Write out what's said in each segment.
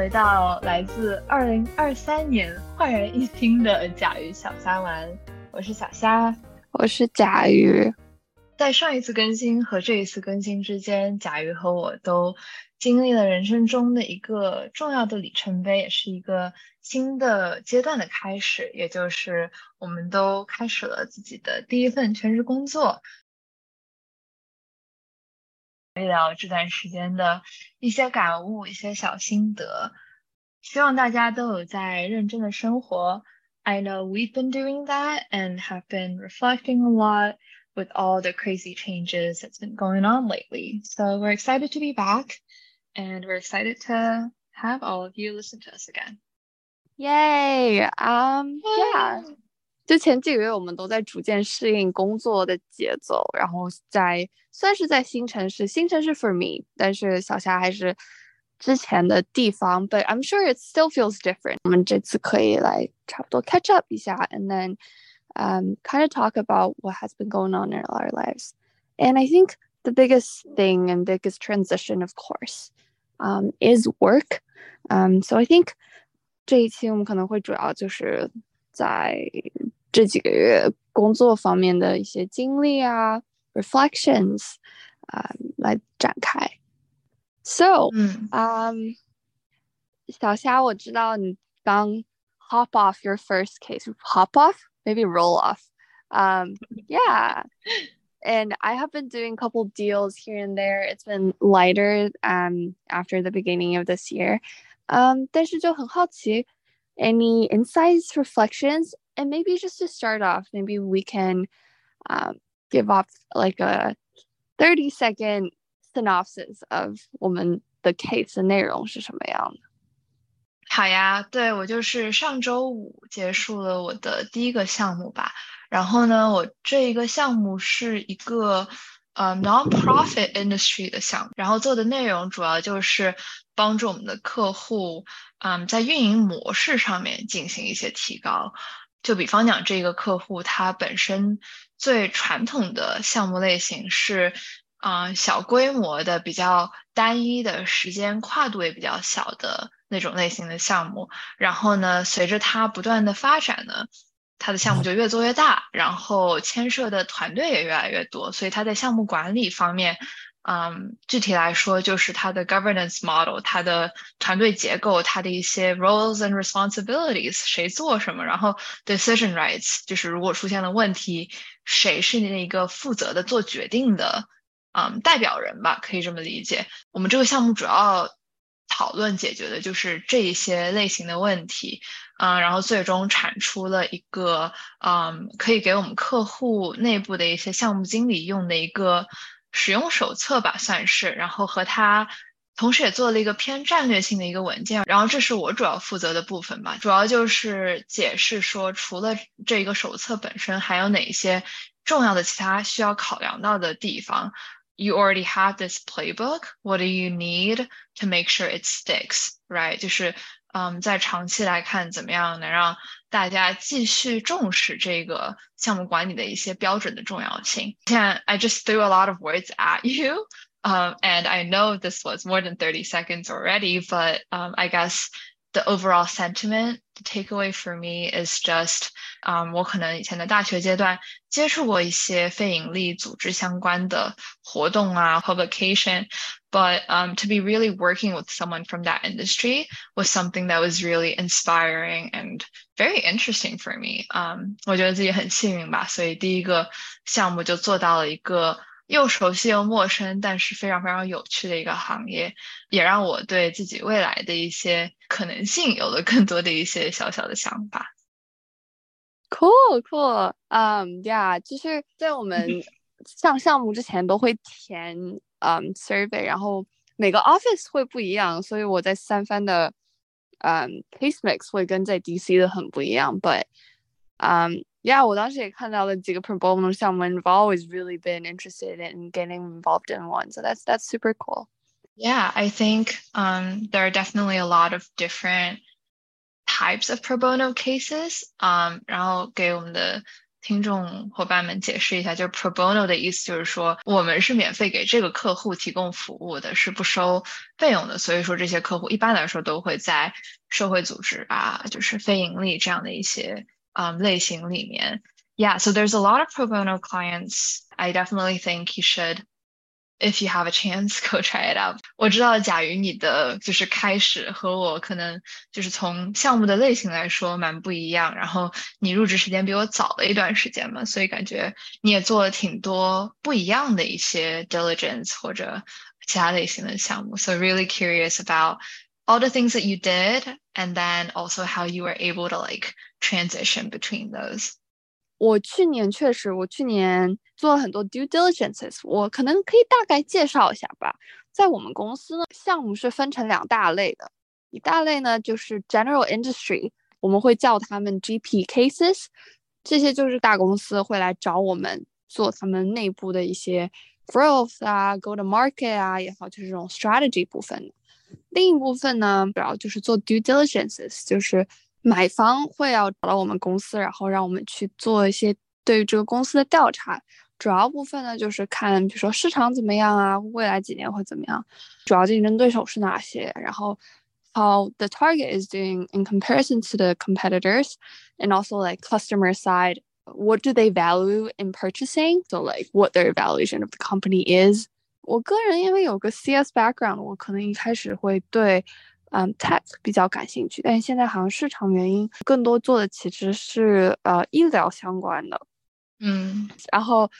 迎回到来自二零二三年焕然一新的甲鱼小虾丸，我是小虾，我是甲鱼。在上一次更新和这一次更新之间，甲鱼和我都经历了人生中的一个重要的里程碑，也是一个新的阶段的开始，也就是我们都开始了自己的第一份全职工作。聊一聊这段时间的一些感悟、一些小心得，希望大家都有在认真的生活。I know we've been doing that and have been reflecting a lot with all the crazy changes that's been going on lately. So we're excited to be back and we're excited to have all of you listen to us again. Yay! Um, yeah. 就前几个月我们都在逐渐适应工作的节奏，然后在算是在新城市，新城市 for me，但是小虾还是之前的地方，but I'm sure it still feels different。我们这次可以来差不多 catch up 一下，and then um kind of talk about what has been going on in our lives。And I think the biggest thing and biggest transition, of course, um, is work. Um, so I think 这一期我们可能会主要就是在这几个月工作方面的一些经历啊，reflections 啊、um, 来展开。So，嗯，嗯、um,，小虾，我知道你刚 hop off your first case，hop off，maybe roll off。Um, yeah. And I have been doing a couple deals here and there. It's been lighter um after the beginning of this year. Um, 但是就很好奇 any insights, reflections, and maybe just to start off, maybe we can um, give off like a 30 second synopsis of 我们的 case 的内容是什么样的。好呀，对我就是上周五结束了我的第一个项目吧。然后呢，我这一个项目是一个呃 non-profit industry 的项目，然后做的内容主要就是 帮助我们的客户，嗯，在运营模式上面进行一些提高。就比方讲，这个客户他本身最传统的项目类型是，啊，小规模的、比较单一的时间跨度也比较小的那种类型的项目。然后呢，随着他不断的发展呢，他的项目就越做越大，然后牵涉的团队也越来越多，所以他在项目管理方面。嗯，具体来说就是它的 governance model，它的团队结构，它的一些 roles and responsibilities，谁做什么，然后 decision rights，就是如果出现了问题，谁是那个负责的做决定的，嗯，代表人吧，可以这么理解。我们这个项目主要讨论解决的就是这一些类型的问题，嗯，然后最终产出了一个，嗯，可以给我们客户内部的一些项目经理用的一个。使用手册吧，算是，然后和他同时也做了一个偏战略性的一个文件，然后这是我主要负责的部分吧，主要就是解释说，除了这个手册本身，还有哪些重要的其他需要考量到的地方。You already have this playbook. What do you need to make sure it sticks? Right？就是。嗯，在长期来看，怎么样能让大家继续重视这个项目管理的一些标准的重要性？现在 I just threw a lot of words at you, um, and I know this was more than thirty seconds already, but um, I guess the overall sentiment, the takeaway for me is just，嗯，我可能以前的大学阶段接触过一些非盈利组织相关的活动啊，publication。but um, to be really working with someone from that industry was something that was really inspiring and very interesting for me. Um, 我觉得自己很幸运吧，所以第一个项目就做到了一个又熟悉又陌生，但是非常非常有趣的一个行业，也让我对自己未来的一些 可能性有了更多的一些小小的想法。Cool, cool. Um, yeah，就是在我们上项目之前都会填嗯 survey，然后每个 office 会不一样，所以我在三番的嗯 case mix 会跟在 DC 的很不一样。But 嗯，yeah，我当时也看到了几个 pro bono 项目，and I've always really been interested in getting involved in one. So that's that's super cool. Yeah, I think um, there are definitely a lot of different types of pro bono cases. Um, 然后给我们的 听众伙伴们解释一下，就是 pro bono 的意思，就是说我们是免费给这个客户提供服务的，是不收费用的。所以说这些客户一般来说都会在社会组织啊，就是非盈利这样的一些啊类型里面。Yeah, so there's a lot of pro bono clients. I definitely think you should if you have a chance, go try it out。我知道贾瑜你的就是开始和我可能就是从项目的类型来说蛮不一样，然后你入职时间比我早了一段时间嘛，所以感觉你也做了挺多不一样的一些 diligence 或者其他类型的项目。So really curious about all the things that you did, and then also how you were able to like transition between those. 我去年确实，我去年做了很多 due diligences，我可能可以大概介绍一下吧。在我们公司呢，项目是分成两大类的，一大类呢就是 general industry，我们会叫他们 GP cases，这些就是大公司会来找我们做他们内部的一些 growth 啊，go to market 啊也好，就是这种 strategy 部分。另一部分呢，主要就是做 due diligences，就是。买方会要找到我们公司，然后让我们去做一些对于这个公司的调查。主要部分呢，就是看，比如说市场怎么样啊，未来几年会怎么样，主要竞争对手是哪些，然后 how the target is doing in comparison to the competitors, and also like customer side, what do they value in purchasing? So like what their evaluation of the company is. 我个人因为有个 CS background，我可能一开始会对 嗯，tech 比较感兴趣，但是现在好像市场原因，更多做的其实是呃医疗相关的。嗯，然后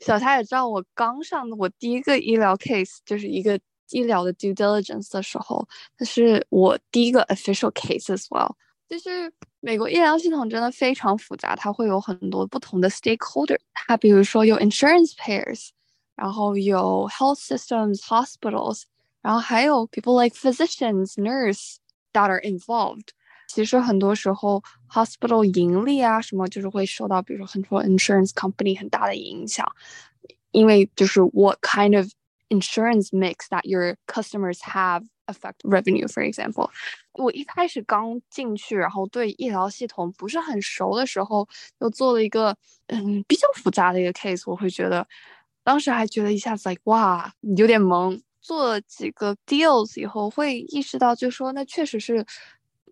小蔡也知道，我刚上的我第一个医疗 case 就是一个医疗的 due diligence 的时候，那是我第一个 official case as well。就是美国医疗系统真的非常复杂，它会有很多不同的 stakeholder，它比如说有 insurance payers，然后有 health systems hospitals。然后还有 people like physicians, nurse that are involved。其实很多时候 hospital 盈利啊什么，就是会受到比如说很多 insurance company 很大的影响，因为就是 what kind of insurance mix that your customers have affect revenue, for example。我一开始刚进去，然后对医疗系统不是很熟的时候，又做了一个嗯比较复杂的一个 case，我会觉得当时还觉得一下子 like 哇有点懵。 做了几个 deals 以后，会意识到，就说那确实是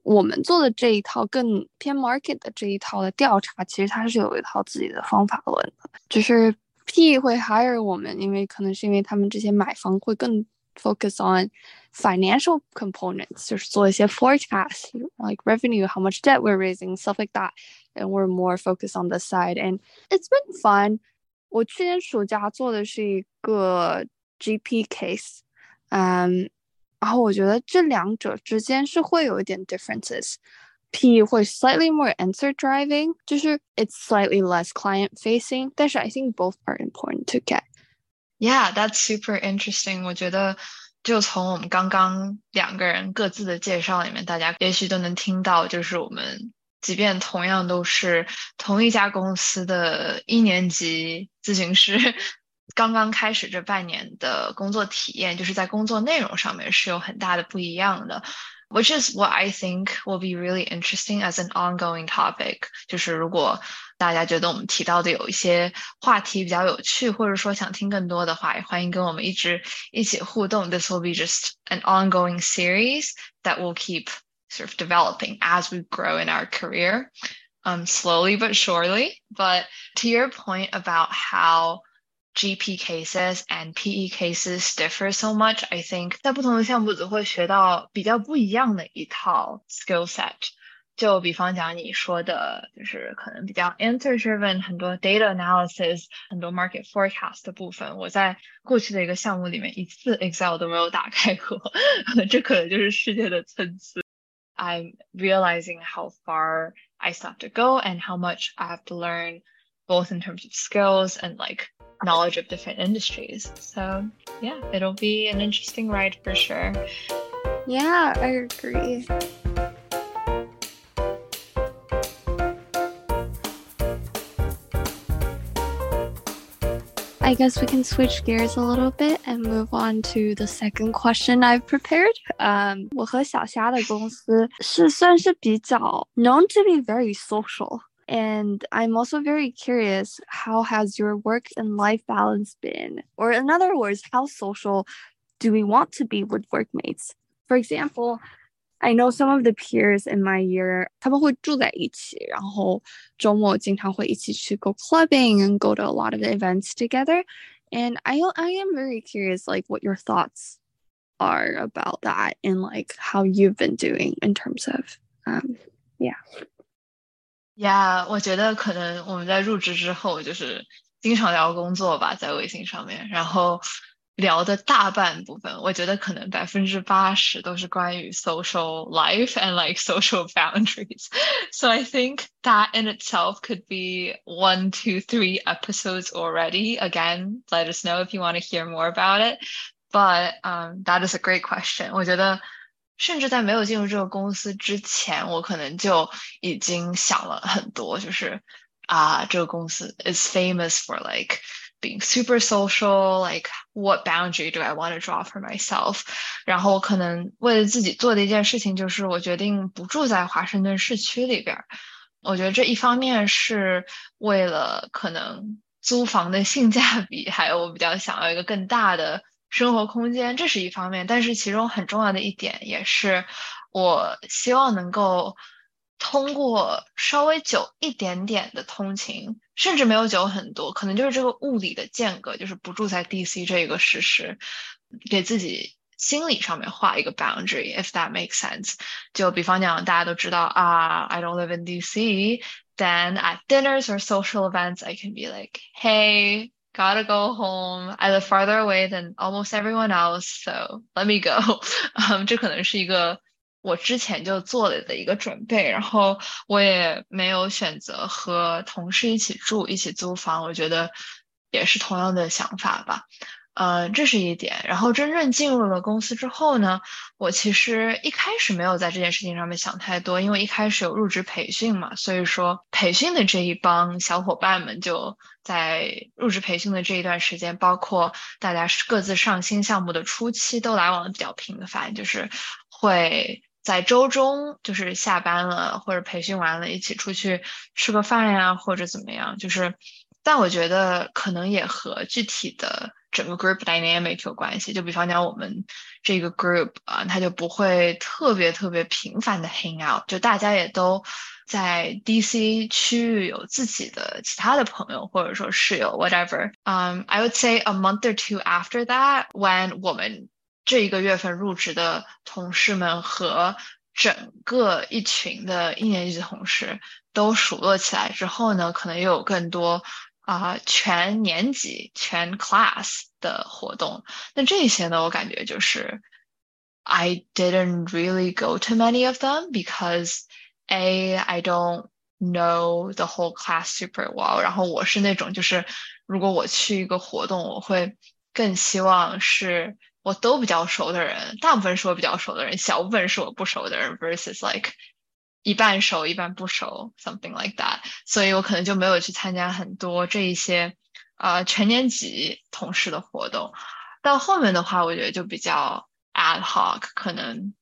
我们做的这一套更偏 market 的这一套的调查，其实它是有一套自己的方法论的。就是 P 会 hire 我们，因为可能是因为他们这些买方会更 focus on financial components，就是做一些 forecast，like revenue，how much debt we're raising，stuff like that，and we're more focused on the side，and it's been fun。我去年暑假做的是一个。 GP case，嗯，然后我觉得这两者之间是会有一点 differences。P 会 slightly more answer driving，就是 it's slightly less client facing，但是 I think both are important to get。Yeah, that's super interesting。我觉得就从我们刚刚两个人各自的介绍里面，大家也许都能听到，就是我们即便同样都是同一家公司的一年级咨询师。 刚刚开始这半年的工作体验，就是在工作内容上面是有很大的不一样的，which is what I think will be really interesting as an ongoing topic。就是如果大家觉得我们提到的有一些话题比较有趣，或者说想听更多的话，也欢迎跟我们一直一起互动。This will be just an ongoing series that will keep sort of developing as we grow in our career, um, slowly but surely. But to your point about how GP cases and PE cases differ so much. I think 在不同的项目组会学到比较不一样的一套 skill set。就比方讲你说的，就是可能比较 answer driven，很多 data analysis，很多 market forecast 的部分，我在过去的一个项目里面一次 Excel 都没有打开过，这可能就是世界的参差。I'm realizing how far I still have to go and how much I have to learn, both in terms of skills and like knowledge of different industries. So, yeah, it'll be an interesting ride for sure. Yeah, I agree. I guess we can switch gears a little bit and move on to the second question I've prepared. Um, 我和小虾的公司是算是比较 known to be very social. And I'm also very curious how has your work and life balance been? Or, in other words, how social do we want to be with workmates? For example, I know some of the peers in my year，他们会住在一起，然后周末经常会一起去 go clubbing and go to a lot of events together. And I I am very curious, like what your thoughts are about that and like how you've been doing in terms of um yeah. Yeah，我觉得可能我们在入职之后就是经常聊工作吧，在微信上面，然后聊的大半部分，我觉得可能百分之八十都是关于 social life and like social boundaries. So I think that in itself could be one, two, three episodes already. Again, let us know if you want to hear more about it. But um, that is a great question. 我觉得， 甚至在没有进入这个公司之前，我可能就已经想了很多，就是啊，这个公司 is famous for like being super social, like what boundary do I want to draw for myself？然后我可能为了自己做的一件事情就是我决定不住在华盛顿市区里边。我觉得这一方面是为了可能租房的性价比，还有我比较想要一个更大的生活空间，这是一方面。但是其中很重要的一点也是，我希望能够。通过稍微久一点点的通勤，甚至没有久很多，可能就是这个物理的间隔，就是不住在 DC 这个事实，给自己心理上面画一个 boundary，if that makes sense。就比方讲，大家都知道啊，I don't live in DC，then at dinners or social events I can be like, hey, gotta go home. I live farther away than almost everyone else, so let me go。这可能是一个。我之前就做了的一个准备，然后我也没有选择和同事一起住、一起租房，我觉得也是同样的想法吧。呃，这是一点。然后真正进入了公司之后呢，我其实一开始没有在这件事情上面想太多，因为一开始有入职培训嘛，所以说培训的这一帮小伙伴们就在入职培训的这一段时间，包括大家各自上新项目的初期，都来往的比较频繁，就是会。在周中，就是下班了或者培训完了，一起出去吃个饭呀，或者怎么样。就是，但我觉得可能也和具体的整个 group dynamic 有关系。就比方讲，我们这个 group 啊，他就不会特别特别频繁的 hang out，就大家也都在 DC 区域有自己的其他的朋友或者说室友 whatever。Um, I would say a month or two after that, when 我们这一个月份入职的同事们和整个一群的一年级的同事都熟络起来之后呢，可能又有更多啊全年级全 class 的活动。那这些呢，我感觉就是 I didn't really go to many of them because a I don't know the whole class super well。然后我是那种就是如果我去一个活动，我会更希望是。我都比较熟的人，大部分是我比较熟的人，小部分是我不熟的人，versus like 一半熟一半不熟，something like that。所以我可能就没有去参加很多这一些呃全年级同事的活动。到后面的话，我觉得就比较 ad hoc，可能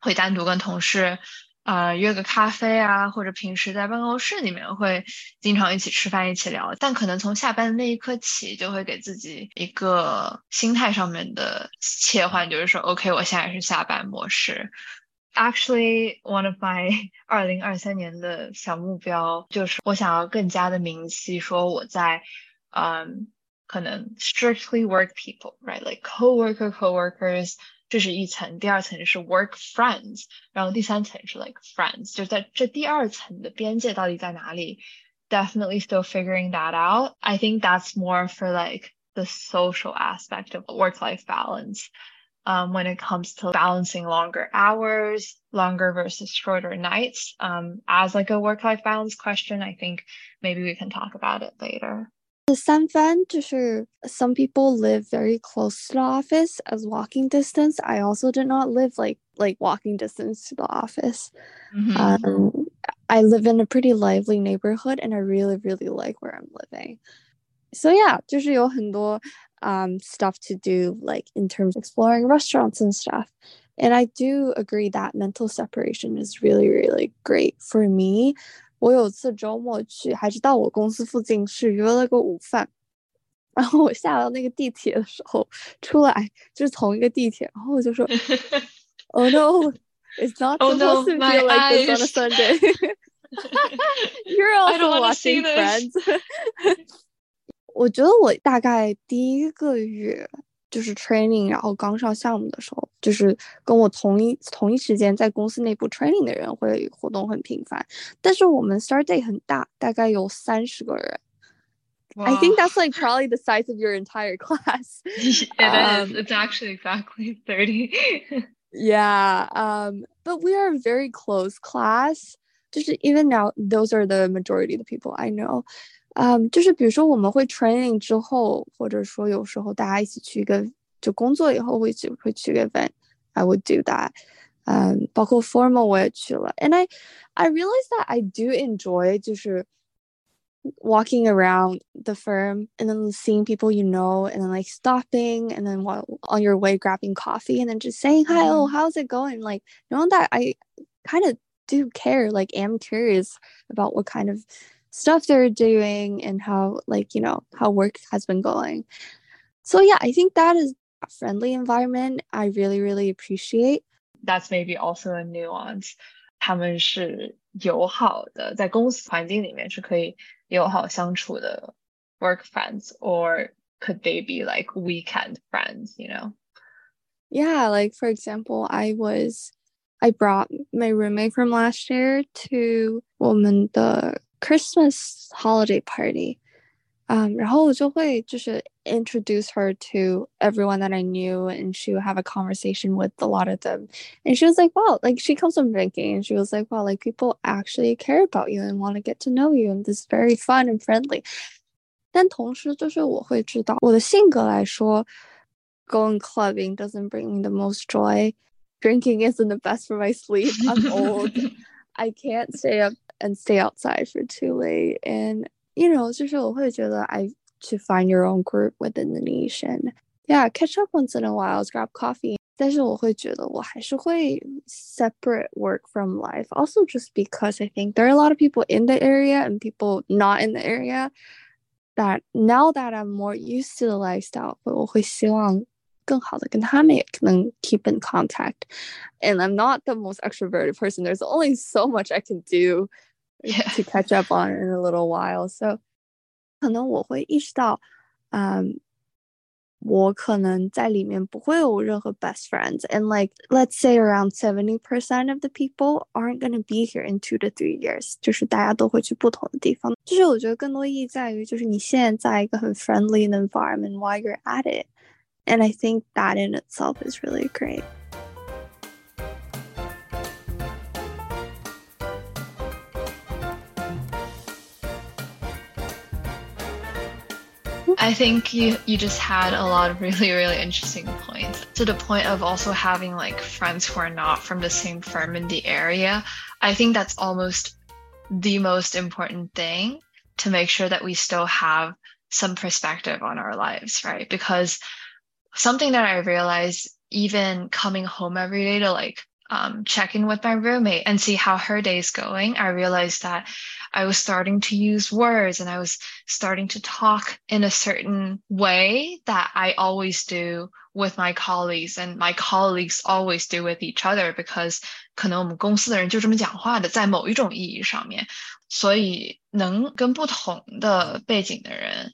会单独跟同事。呃，约个咖啡啊，或者平时在办公室里面会经常一起吃饭、一起聊，但可能从下班的那一刻起，就会给自己一个心态上面的切换，就是说，OK，我现在是下班模式。Actually, one of my 二零二三年的小目标就是我想要更加的明晰，说我在嗯，可能 strictly work people, right? Like coworker, coworkers. 这是一层，第二层是 work friends，然后第三层是 like friends，就在这第二层的边界到底在哪里？Definitely still figuring that out. I think that's more for like the social aspect of work-life balance. Um, when it comes to balancing longer hours, longer versus shorter nights, um, as like a work-life balance question, I think maybe we can talk about it later. 三番就是 some people live very close to the office as walking distance. I also did not live like like walking distance to the office. Mm-hmm. Um, I live in a pretty lively neighborhood and I really really like where I'm living. So yeah, 就是有很多 um stuff to do like in terms of exploring restaurants and stuff. And I do agree that mental separation is really really great for me 我有次周末去，还是到我公司附近去约了个午饭。然后我下到那个地铁的时候，出来就是同一个地铁，然后我就说：“Oh no, it's not supposed to be like this on a Sunday.” You're also watching Friends. 我觉得我大概第一个月就是 training，然后刚上项目的时候，就是跟我同一同一时间在公司内部 training 的人会活动很频繁。但是我们 start day 很大，大概有三十个人。Wow. I think that's like probably the size of your entire class. it um, is. It's actually exactly 30. yeah. Um, but we are a very close class. Just even now, those are the majority of the people I know. 嗯，就是比如说我们会 training 之后，或者说有时候大家一起去一个就工作以后会去会去个 event，I would do that。嗯，包括 formal 我也去了，and I I realized that I do enjoy 就是 walking around the firm and then seeing people you know and then like stopping and then while on your way grabbing coffee and then just saying hi oh mm-hmm. how's it going like knowing that i kind of do care like am curious about what kind of stuff they're doing and how like you know how work has been going so yeah i think that is a friendly environment i really really appreciate that's maybe also a nuance 他们是友好的，在公司环境里面是可以友好相处的 work friends, or could they be like weekend friends? You know? Yeah, like for example, I was I brought my roommate from last year to 我们的 Christmas holiday party. Um, 然后我就会就是 introduce her to everyone that I knew, and she would have a conversation with a lot of them. And she was like, "Wow!" Like she comes from banking, and she was like, "Wow!" Like people actually care about you and want to get to know you, and this is very fun and friendly. 但同时，就是我会知道，我的性格来说，going clubbing doesn't bring me the most joy. Drinking isn't the best for my sleep. I'm old. I can't stay up and stay outside for too late. And you know, 就是我会觉得 I to find your own group within the nation. Yeah, catch up once in a while, grab coffee. 但是我会觉得我还是会 separate work from life. Also, just because I think there are a lot of people in the area and people not in the area. That now that I'm more used to the lifestyle, 我会希望 更好的跟他们也能 keep in contact. And I'm not the most extroverted person. There's only so much I can do yeah. to catch up on in a little while. So 可能我会意识到，嗯，我可能在里面不会有任何 best friends。And like let's say around seventy percent of the people aren't gonna be here in two to three years，就是大家都会去不同的地方。就是我觉得更多意义在于，就是你现在在一个很 friendly 的 environment while you're at it。 And I think that in itself is really great. I think you you just had a lot of really really interesting points to the point of also having like friends who are not from the same firm in the area. I think that's almost the most important thing to make sure that we still have some perspective on our lives, right? Because something that I realized even coming home every day to like um, check in with my roommate and see how her day is going, I realized that I was starting to use words and I was starting to talk in a certain way that I always do with my colleagues and my colleagues always do with each other because 可能我们公司的人就这么讲话的，在某一种意义上面，所以能跟不同的背景的人，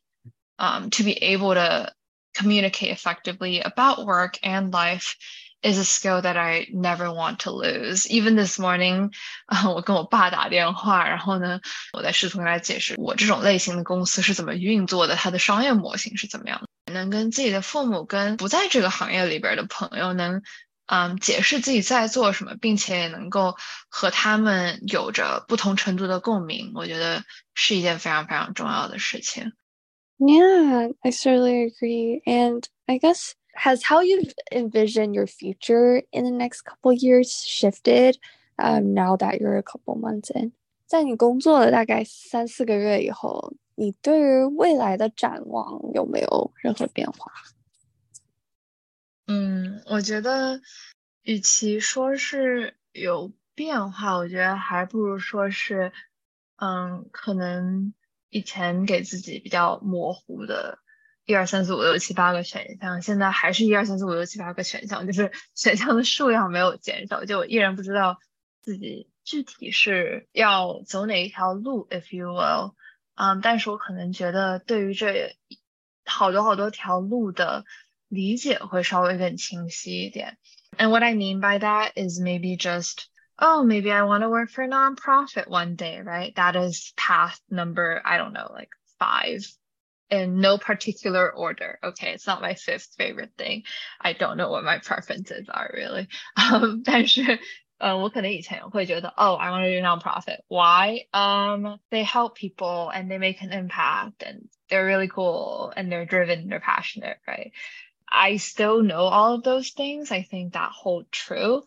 嗯、um,，to be able to communicate effectively about work and life is a skill that I never want to lose. Even this morning，啊、我跟我爸打电话，然后呢，我在试图跟他解释我这种类型的公司是怎么运作的，它的商业模型是怎么样的，能跟自己的父母、跟不在这个行业里边的朋友能。嗯，解释自己在做什么，并且也能够和他们有着不同程度的共鸣，我觉得是一件非常非常重要的事情。Yeah, I certainly agree. And I guess has how you envision your future in the next couple years shifted um, now that you're a couple months in? 在你工作了大概三四个月以后，你对于未来的展望有没有任何变化？嗯，我觉得，与其说是有变化，我觉得还不如说是， 嗯，可能 以前给自己比较模糊的，一二三四五六七八个选项，现在还是一二三四五六七八个选项，就是 选项的数量没有减少，就我依然不知道自己具体是要走哪一条路，if you will，嗯，但是我可能觉得对于这好多好多条路的理解会稍微更清晰一点。And what I mean by that is maybe just oh, maybe I want to work for a nonprofit one day, right? That is path number, I don't know, like five in no particular order. Okay, it's not my fifth favorite thing. I don't know what my preferences are really. Um, 但是呃，我可能以前会觉得，oh, I want to do nonprofit. Why? Um, they help people and they make an impact and they're really cool and they're driven, they're passionate, right? I still know all of those things. I think that hold true.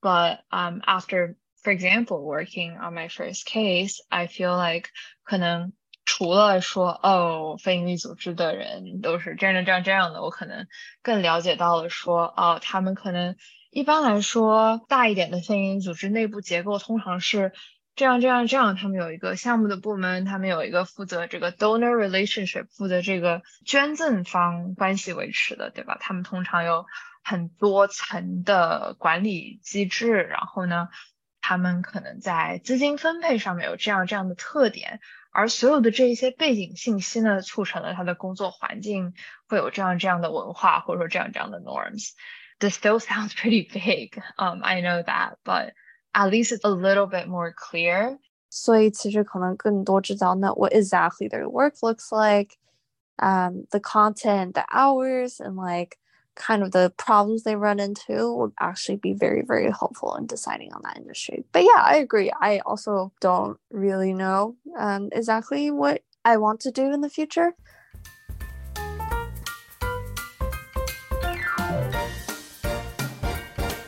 But um, after, for example, working on my first case, I feel like 可能除了说哦，非营利组织的人都是这样这样这样的，我可能更了解到了说哦，他们可能一般来说大一点的非营利组织内部结构通常是这样这样这样，他们有一个项目的部门，他们有一个负责这个 donor relationship，负责这个捐赠方关系维持的，对吧？他们通常有。很多层的管理机制，然后呢，他们可能在资金分配上面有这样这样的特点，而所有的这一些背景信息呢，促成了他的工作环境会有这样这样的文化，或者说这样这样的 norms。This still sounds pretty vague. Um, I know that, but at least it's a little bit more clear. 所以其实可能更多知道那 what exactly their work looks like, um, the content, the hours, and like kind of the problems they run into would actually be very, very helpful in deciding on that industry. But yeah, I agree. I also don't really know um, exactly what I want to do in the future.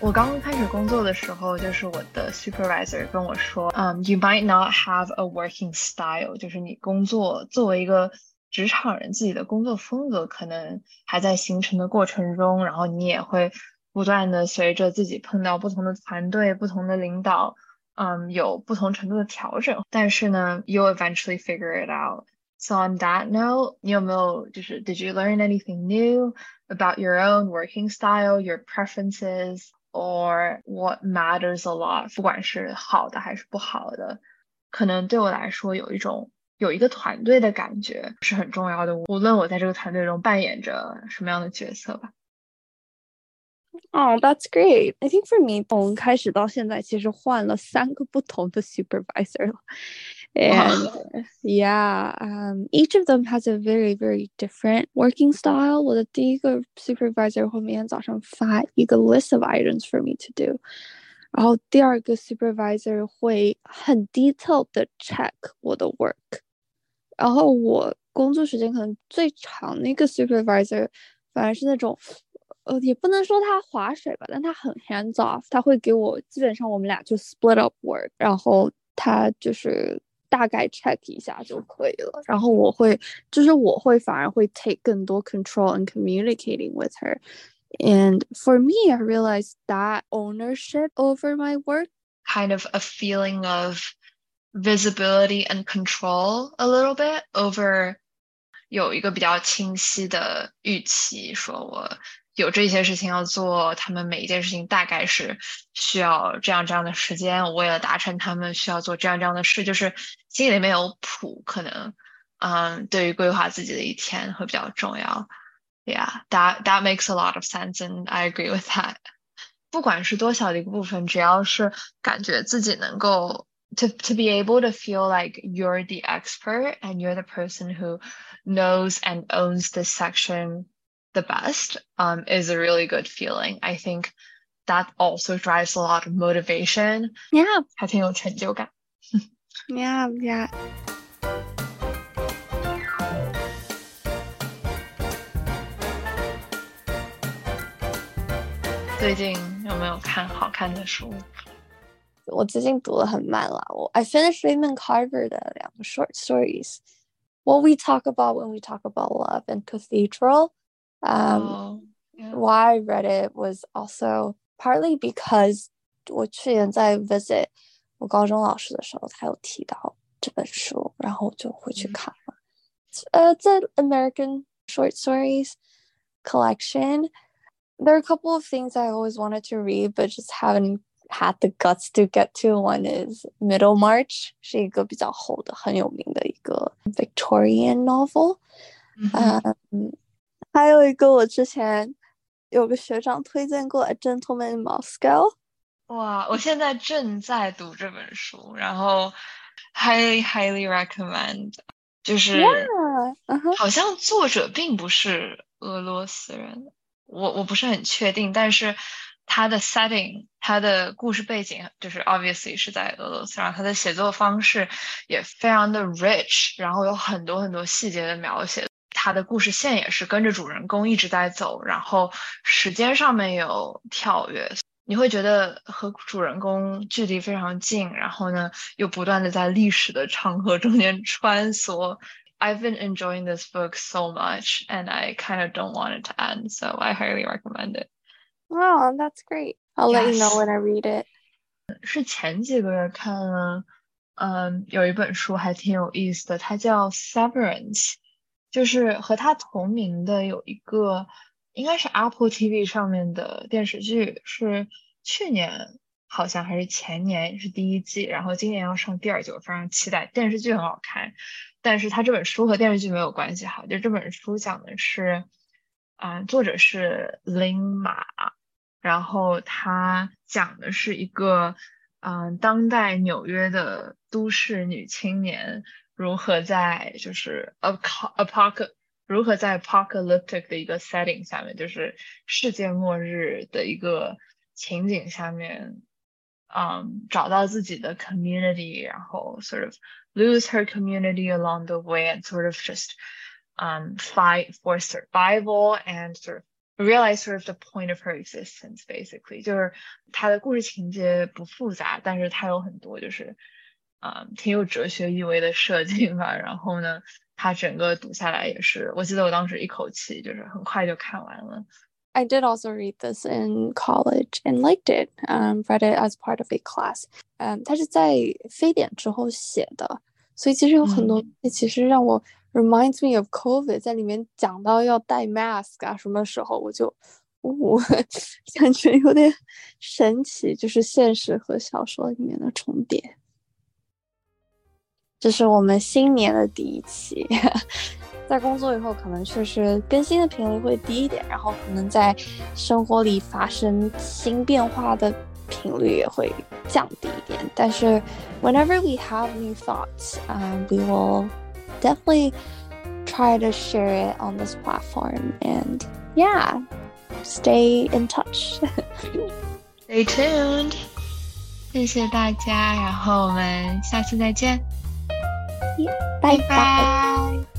我刚刚开始工作的时候，就是我的 supervisor 跟我说，嗯、um,，you might not have a working style，就是你工作作为一个 职场人自己的工作风格可能还在形成的过程中，然后你也会不断的随着自己碰到不同的团队、不同的领导，嗯，有不同程度的调整。但是呢，you eventually figure it out. So on that note，你有没有就是 Did you learn anything new about your own working style, your preferences, or what matters a lot？不管是好的还是不好的，可能对我来说有一种。 有一个团队的感觉是很重要的，无论我在这个团队中扮演着什么样的角色吧。Oh, that's great. I think for me，从开始到现在，其实换了三个不同的 supervisor And yeah, um, each of them has a very, very different working style. 我的第一个 supervisor 会每天早上发一个 list of items for me to do。然后第二个 supervisor 会很 detailed 的 check 我的 work。 然后我工作时间可能最长的一个 supervisor，反而是那种，呃，也不能说他划水吧，但他很 hands off，他会给我基本上我们俩就 split up work，然后他就是大概 check 一下就可以了。然后我会，就是我会反而会 take 更多 control and communicating with her。And for me, I realized that ownership over my work, kind of a feeling of visibility and control a little bit over 有一个比较清晰的预期，说我有这些事情要做，他们每一件事情大概是需要这样这样的时间，我为了达成他们需要做这样这样的事，就是心里面有谱，可能嗯，对于规划自己的一天会比较重要。Yeah, that that makes a lot of sense, and I agree with that. 不管是多小的一个部分，只要是感觉自己能够 to to be able to feel like you're the expert and you're the person who knows and owns this section the best um, is a really good feeling. I think that also drives a lot of motivation. Yeah. 还挺有成就感。yeah, yeah. 最近有没有看好看的书？ 我最近读的很慢了。我 I finished Raymond Carver 的两个 short stories. What we talk about when we talk about love and Cathedral. Um, oh, yeah. why I read it was also partly because 我去年在 visit 我高中老师的时候，他有提到 这本书，然后就回去看了。呃，在 American Short Stories collection, there are a couple of things I always wanted to read, but just haven't had the guts to get to. One is Middlemarch，是一个比较厚的、很有名的一个 Victorian novel。嗯，还有一个我之前有个学长推荐过《A Gentleman in Moscow》。哇，我现在正在读这本书，然后 highly highly recommend。就是好像作者并不是俄罗斯人，我我不是很确定，但是 他的 setting，他的故事背景就是 obviously 是在俄罗斯，然后他的写作方式也非常的 rich，然后有很多很多细节的描写，他的故事线也是跟着主人公一直在走，然后时间上面有跳跃。你会觉得和主人公距离非常近，然后呢，又不断的在历史的长河中间穿梭。I've been enjoying this book so much, and I kind of don't want it to end, so I highly recommend it. Wow, that's great. I'll let you know when I read it. 是前几个月看了，嗯，有一本书还挺有意思的，它叫《Severance》，就是和它同名的有一个。应该是 Apple TV 上面的电视剧，是去年好像还是前年是第一季，然后今年要上第二季，我非常期待。电视剧很好看，但是它这本书和电视剧没有关系。哈，就这本书讲的是，啊，作者是林马，然后他讲的是一个，嗯，当代纽约的都市女青年如何在就是 apoc 如何在 apocalyptic 的一个 setting 下面，就是世界末日的一个情景下面，嗯，找到自己的 community，然后 sort of lose her community along the way and sort of just um fight for survival and sort of realize sort of the point of her existence basically 就是它的故事情节不复杂，但是它有很多就是嗯挺有哲学意味的设定吧。然后呢，它整个读下来也是，我记得我当时一口气就是很快就看完了。I did also read this in college and liked it. Um, read it as part of a class. 嗯，它是在非典之后写的，所以其实有很多其实让我 reminds me of COVID。在里面讲到要戴 mask 啊，什么时候我就，呜，感觉有点神奇，就是现实和小说里面的重叠。这是我们新年的第一期，在工作以后可能确实更新的频率会低一点，然后可能在生活里发生新变化的频率也会降低一点。但是，whenever we have new thoughts, um, we will definitely try to share it on this platform. And yeah, stay in touch. Stay tuned. 谢谢大家，然后我们下次再见。拜拜。